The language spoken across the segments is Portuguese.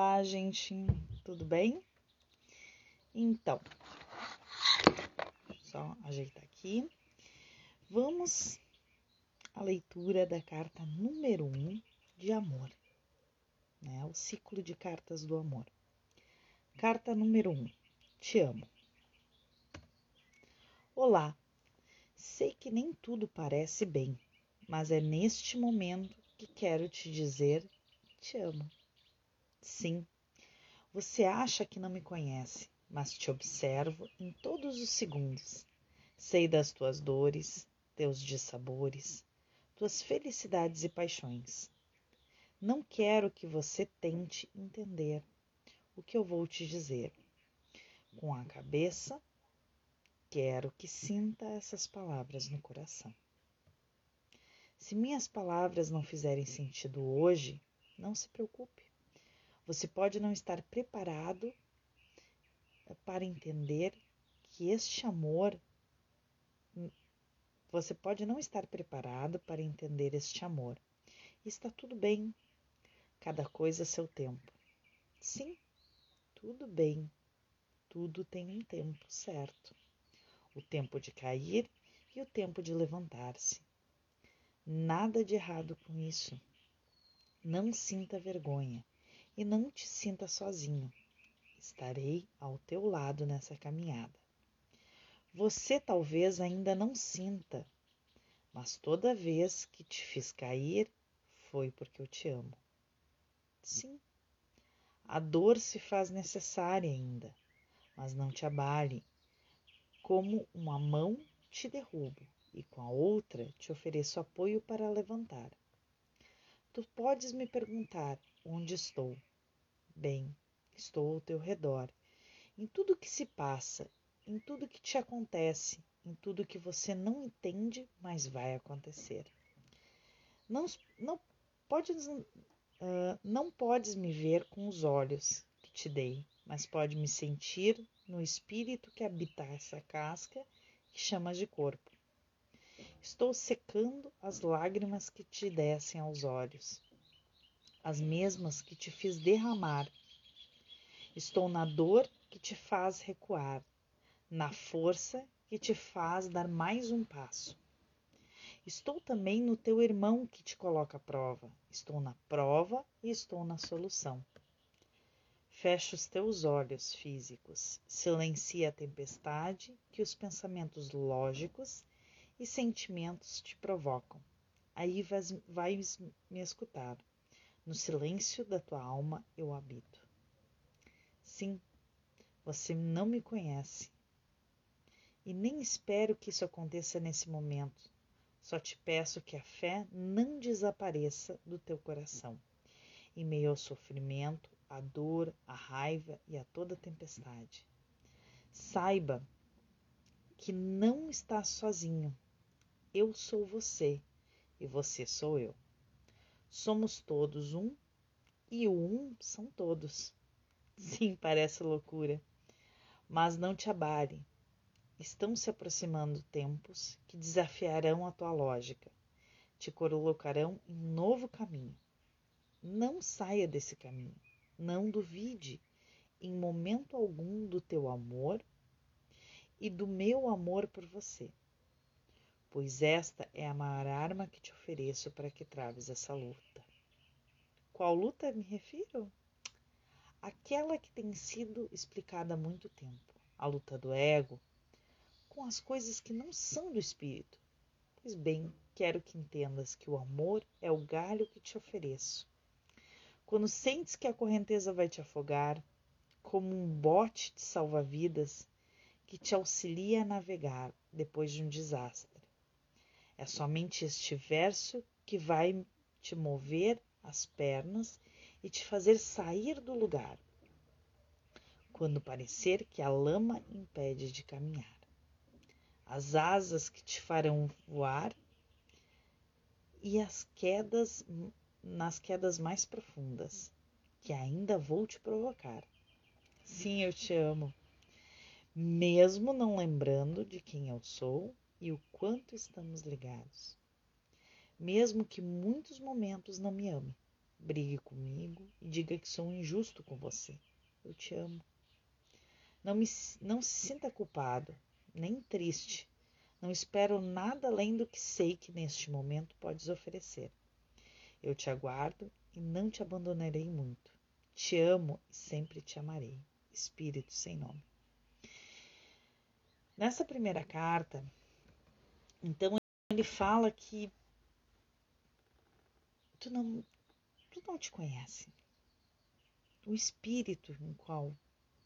Olá, gente, tudo bem? Então, só ajeitar aqui. Vamos à leitura da carta número 1 um de amor, né? O ciclo de cartas do amor. Carta número 1. Um, te amo. Olá, sei que nem tudo parece bem, mas é neste momento que quero te dizer te amo. Sim, você acha que não me conhece, mas te observo em todos os segundos. Sei das tuas dores, teus dissabores, tuas felicidades e paixões. Não quero que você tente entender o que eu vou te dizer. Com a cabeça, quero que sinta essas palavras no coração. Se minhas palavras não fizerem sentido hoje, não se preocupe. Você pode não estar preparado para entender que este amor. Você pode não estar preparado para entender este amor. está tudo bem. Cada coisa seu tempo. Sim, tudo bem. Tudo tem um tempo certo. O tempo de cair e o tempo de levantar-se. Nada de errado com isso. Não sinta vergonha e não te sinta sozinho. Estarei ao teu lado nessa caminhada. Você talvez ainda não sinta, mas toda vez que te fiz cair foi porque eu te amo. Sim, a dor se faz necessária ainda, mas não te abale. Como uma mão te derrubo e com a outra te ofereço apoio para levantar. Tu podes me perguntar onde estou bem, estou ao teu redor, em tudo que se passa, em tudo que te acontece, em tudo que você não entende, mas vai acontecer. Não, não, podes, uh, não podes me ver com os olhos que te dei, mas pode me sentir no espírito que habita essa casca que chamas de corpo. Estou secando as lágrimas que te descem aos olhos as mesmas que te fiz derramar. Estou na dor que te faz recuar, na força que te faz dar mais um passo. Estou também no teu irmão que te coloca à prova. Estou na prova e estou na solução. Fecha os teus olhos físicos, silencia a tempestade que os pensamentos lógicos e sentimentos te provocam. Aí vais, vais me escutar. No silêncio da tua alma eu habito. Sim, você não me conhece. E nem espero que isso aconteça nesse momento. Só te peço que a fé não desapareça do teu coração, em meio ao sofrimento, à dor, à raiva e a toda tempestade. Saiba que não estás sozinho. Eu sou você e você sou eu. Somos todos um e o um são todos. Sim, parece loucura. Mas não te abale. Estão se aproximando tempos que desafiarão a tua lógica, te colocarão em novo caminho. Não saia desse caminho, não duvide em momento algum do teu amor e do meu amor por você pois esta é a maior arma que te ofereço para que traves essa luta. Qual luta me refiro? Aquela que tem sido explicada há muito tempo, a luta do ego com as coisas que não são do espírito. Pois bem, quero que entendas que o amor é o galho que te ofereço. Quando sentes que a correnteza vai te afogar, como um bote de salva-vidas que te auxilia a navegar depois de um desastre é somente este verso que vai te mover as pernas e te fazer sair do lugar, quando parecer que a lama impede de caminhar. As asas que te farão voar e as quedas nas quedas mais profundas, que ainda vou te provocar. Sim, eu te amo. Mesmo não lembrando de quem eu sou e o quanto estamos ligados. Mesmo que muitos momentos não me ame, brigue comigo e diga que sou injusto com você. Eu te amo. Não, me, não se sinta culpado, nem triste. Não espero nada além do que sei que neste momento podes oferecer. Eu te aguardo e não te abandonarei muito. Te amo e sempre te amarei. Espírito sem nome. Nessa primeira carta, então ele fala que tu não, tu não te conhece. O espírito em qual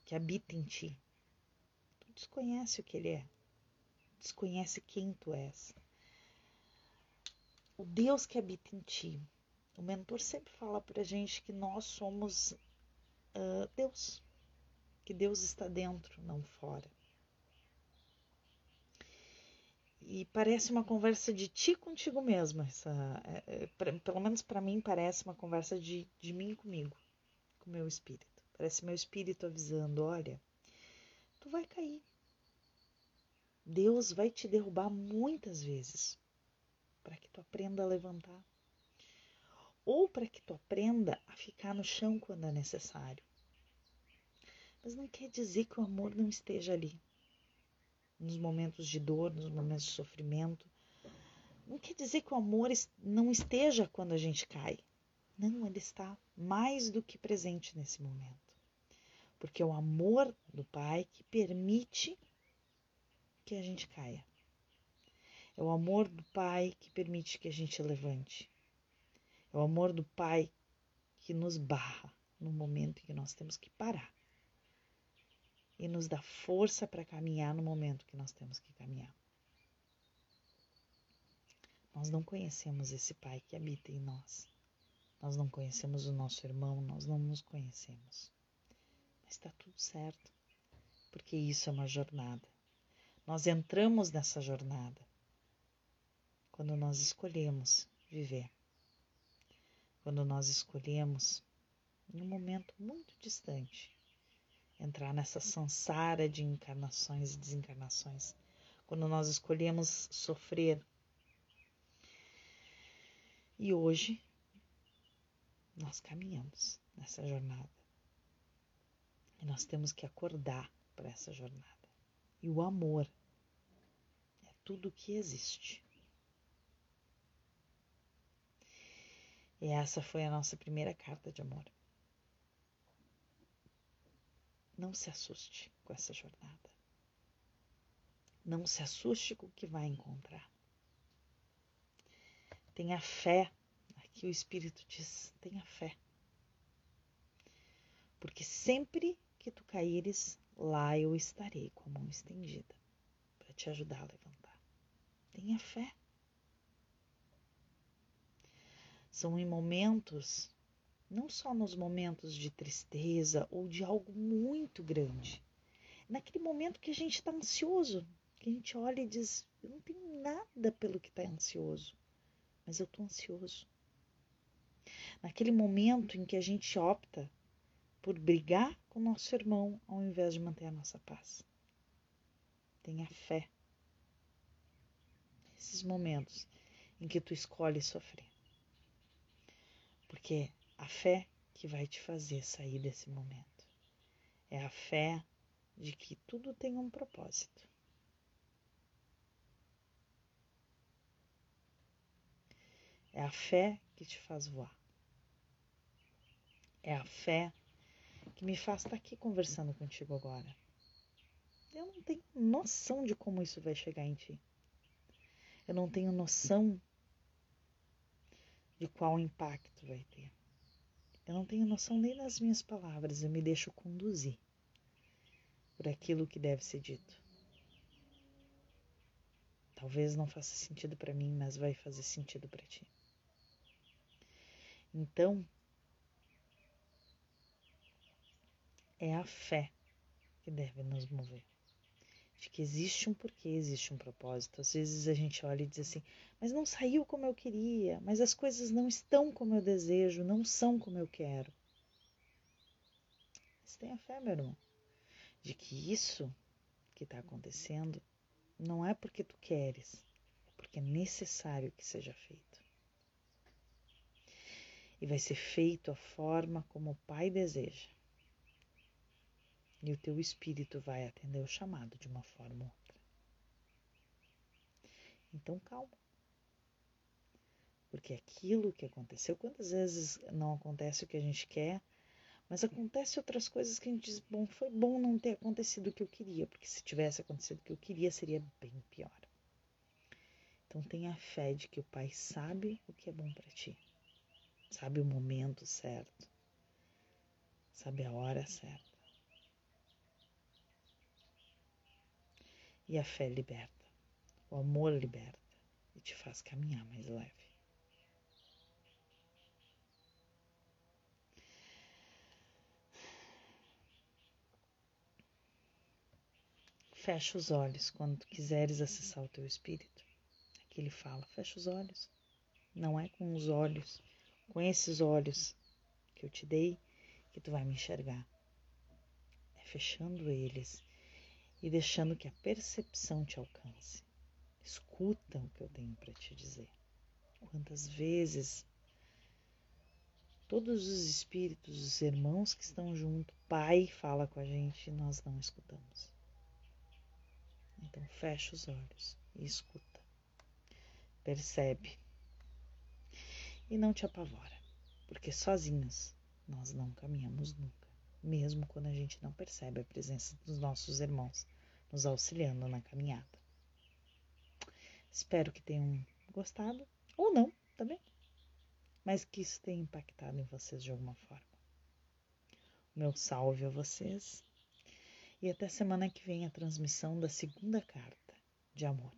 que habita em ti, tu desconhece o que ele é, desconhece quem tu és. O Deus que habita em ti. O mentor sempre fala para gente que nós somos uh, Deus, que Deus está dentro, não fora. E parece uma conversa de ti contigo mesmo. Essa, é, é, pra, pelo menos para mim parece uma conversa de, de mim comigo, com meu espírito. Parece meu espírito avisando: olha, tu vai cair. Deus vai te derrubar muitas vezes para que tu aprenda a levantar. Ou para que tu aprenda a ficar no chão quando é necessário. Mas não quer dizer que o amor não esteja ali nos momentos de dor, nos momentos de sofrimento. Não quer dizer que o amor não esteja quando a gente cai. Não, ele está mais do que presente nesse momento. Porque é o amor do Pai que permite que a gente caia. É o amor do Pai que permite que a gente levante. É o amor do Pai que nos barra no momento em que nós temos que parar e nos dá força para caminhar no momento que nós temos que caminhar. Nós não conhecemos esse Pai que habita em nós. Nós não conhecemos o nosso irmão, nós não nos conhecemos. Mas está tudo certo, porque isso é uma jornada. Nós entramos nessa jornada quando nós escolhemos viver. Quando nós escolhemos, em um momento muito distante, entrar nessa sansara de encarnações e desencarnações, quando nós escolhemos sofrer. E hoje nós caminhamos nessa jornada. E nós temos que acordar para essa jornada. E o amor é tudo o que existe. E essa foi a nossa primeira carta de amor. Não se assuste com essa jornada. Não se assuste com o que vai encontrar. Tenha fé. Aqui o Espírito diz: tenha fé. Porque sempre que tu caíres, lá eu estarei com a mão estendida para te ajudar a levantar. Tenha fé. São em momentos não só nos momentos de tristeza ou de algo muito grande. Naquele momento que a gente está ansioso, que a gente olha e diz: Eu não tenho nada pelo que está ansioso, mas eu estou ansioso. Naquele momento em que a gente opta por brigar com o nosso irmão ao invés de manter a nossa paz. Tenha fé. Nesses momentos em que tu escolhe sofrer. Porque a fé que vai te fazer sair desse momento. É a fé de que tudo tem um propósito. É a fé que te faz voar. É a fé que me faz estar aqui conversando contigo agora. Eu não tenho noção de como isso vai chegar em ti. Eu não tenho noção de qual impacto vai ter. Eu não tenho noção nem das minhas palavras, eu me deixo conduzir por aquilo que deve ser dito. Talvez não faça sentido para mim, mas vai fazer sentido para ti. Então, é a fé que deve nos mover de que existe um porquê, existe um propósito. Às vezes a gente olha e diz assim, mas não saiu como eu queria, mas as coisas não estão como eu desejo, não são como eu quero. Mas tenha fé, meu irmão, de que isso que está acontecendo não é porque tu queres, é porque é necessário que seja feito. e vai ser feito a forma como o Pai deseja. E o teu espírito vai atender o chamado de uma forma ou outra. Então calma. Porque aquilo que aconteceu, quantas vezes não acontece o que a gente quer, mas acontece outras coisas que a gente diz, bom, foi bom não ter acontecido o que eu queria, porque se tivesse acontecido o que eu queria, seria bem pior. Então tenha fé de que o Pai sabe o que é bom para ti, sabe o momento certo, sabe a hora certa. E a fé liberta, o amor liberta e te faz caminhar mais leve. Fecha os olhos quando quiseres acessar o teu espírito. Aqui ele fala: fecha os olhos. Não é com os olhos, com esses olhos que eu te dei, que tu vai me enxergar. É fechando eles e deixando que a percepção te alcance. Escuta o que eu tenho para te dizer. Quantas vezes todos os espíritos, os irmãos que estão junto, Pai fala com a gente e nós não escutamos. Então fecha os olhos e escuta. Percebe. E não te apavora, porque sozinhos nós não caminhamos nunca, mesmo quando a gente não percebe a presença dos nossos irmãos nos auxiliando na caminhada. Espero que tenham gostado, ou não também, mas que isso tenha impactado em vocês de alguma forma. Meu salve a vocês e até semana que vem a transmissão da segunda carta de amor.